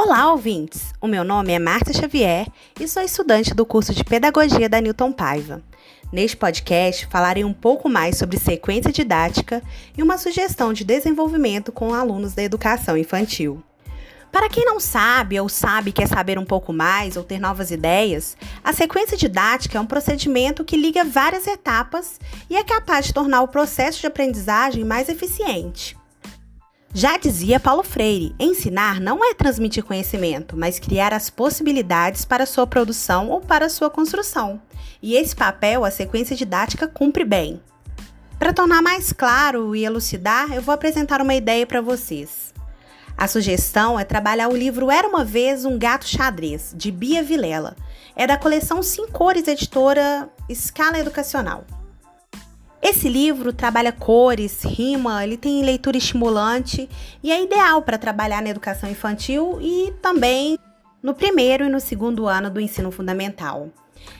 Olá, ouvintes! O meu nome é Marta Xavier e sou estudante do curso de Pedagogia da Newton Paiva. Neste podcast, falarei um pouco mais sobre sequência didática e uma sugestão de desenvolvimento com alunos da educação infantil. Para quem não sabe ou sabe quer saber um pouco mais ou ter novas ideias, a sequência didática é um procedimento que liga várias etapas e é capaz de tornar o processo de aprendizagem mais eficiente. Já dizia Paulo Freire: ensinar não é transmitir conhecimento, mas criar as possibilidades para sua produção ou para sua construção. E esse papel a sequência didática cumpre bem. Para tornar mais claro e elucidar, eu vou apresentar uma ideia para vocês. A sugestão é trabalhar o livro Era uma Vez um Gato Xadrez, de Bia Vilela. É da coleção Sim Cores, editora Escala Educacional. Esse livro trabalha cores, rima, ele tem leitura estimulante e é ideal para trabalhar na educação infantil e também no primeiro e no segundo ano do ensino fundamental.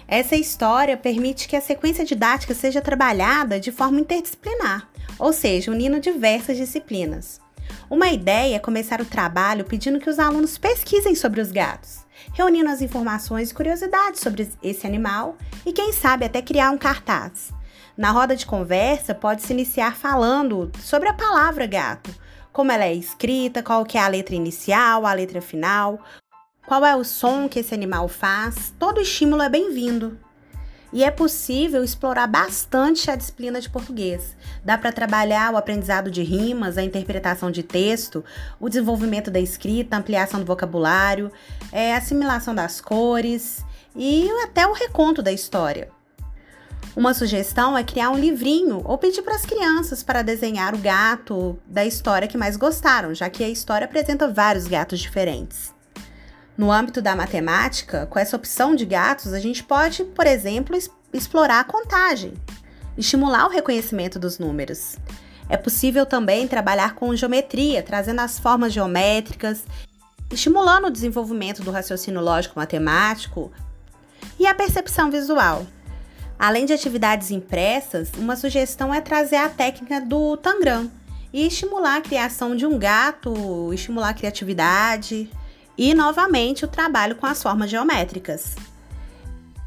Essa história permite que a sequência didática seja trabalhada de forma interdisciplinar, ou seja, unindo diversas disciplinas. Uma ideia é começar o trabalho pedindo que os alunos pesquisem sobre os gatos, reunindo as informações e curiosidades sobre esse animal e, quem sabe, até criar um cartaz. Na roda de conversa, pode-se iniciar falando sobre a palavra gato, como ela é escrita, qual que é a letra inicial, a letra final, qual é o som que esse animal faz. Todo estímulo é bem-vindo. E é possível explorar bastante a disciplina de português. Dá para trabalhar o aprendizado de rimas, a interpretação de texto, o desenvolvimento da escrita, ampliação do vocabulário, é, assimilação das cores e até o reconto da história. Uma sugestão é criar um livrinho ou pedir para as crianças para desenhar o gato da história que mais gostaram, já que a história apresenta vários gatos diferentes. No âmbito da matemática, com essa opção de gatos, a gente pode, por exemplo, explorar a contagem, estimular o reconhecimento dos números. É possível também trabalhar com geometria, trazendo as formas geométricas, estimulando o desenvolvimento do raciocínio lógico matemático e a percepção visual. Além de atividades impressas, uma sugestão é trazer a técnica do Tangram e estimular a criação de um gato, estimular a criatividade e, novamente, o trabalho com as formas geométricas.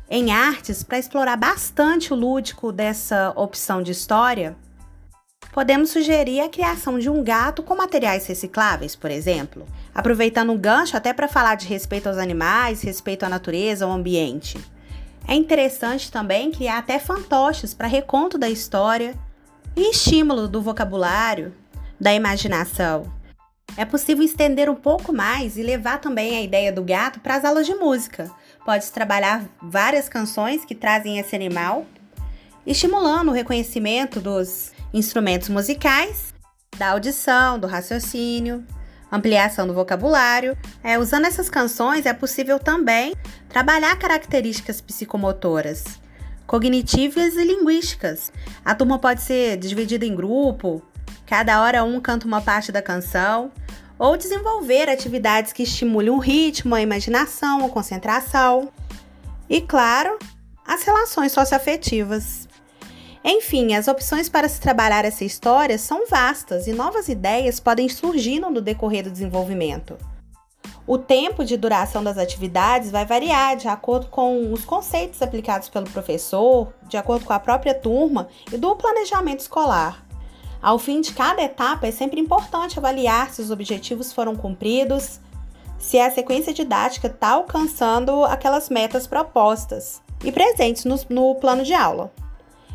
Em artes, para explorar bastante o lúdico dessa opção de história, podemos sugerir a criação de um gato com materiais recicláveis, por exemplo, aproveitando um gancho até para falar de respeito aos animais, respeito à natureza, ao ambiente. É interessante também criar até fantoches para reconto da história e estímulo do vocabulário, da imaginação. É possível estender um pouco mais e levar também a ideia do gato para as aulas de música. Pode-se trabalhar várias canções que trazem esse animal, estimulando o reconhecimento dos instrumentos musicais, da audição, do raciocínio, ampliação do vocabulário. É, usando essas canções, é possível também trabalhar características psicomotoras, cognitivas e linguísticas. A turma pode ser dividida em grupo, cada hora um canta uma parte da canção ou desenvolver atividades que estimulem o ritmo, a imaginação, a concentração e, claro, as relações socioafetivas. Enfim, as opções para se trabalhar essa história são vastas e novas ideias podem surgir no decorrer do desenvolvimento. O tempo de duração das atividades vai variar de acordo com os conceitos aplicados pelo professor, de acordo com a própria turma e do planejamento escolar. Ao fim de cada etapa, é sempre importante avaliar se os objetivos foram cumpridos, se a sequência didática está alcançando aquelas metas propostas e presentes no, no plano de aula.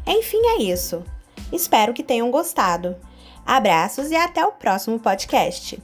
Enfim, é isso. Espero que tenham gostado. Abraços e até o próximo podcast.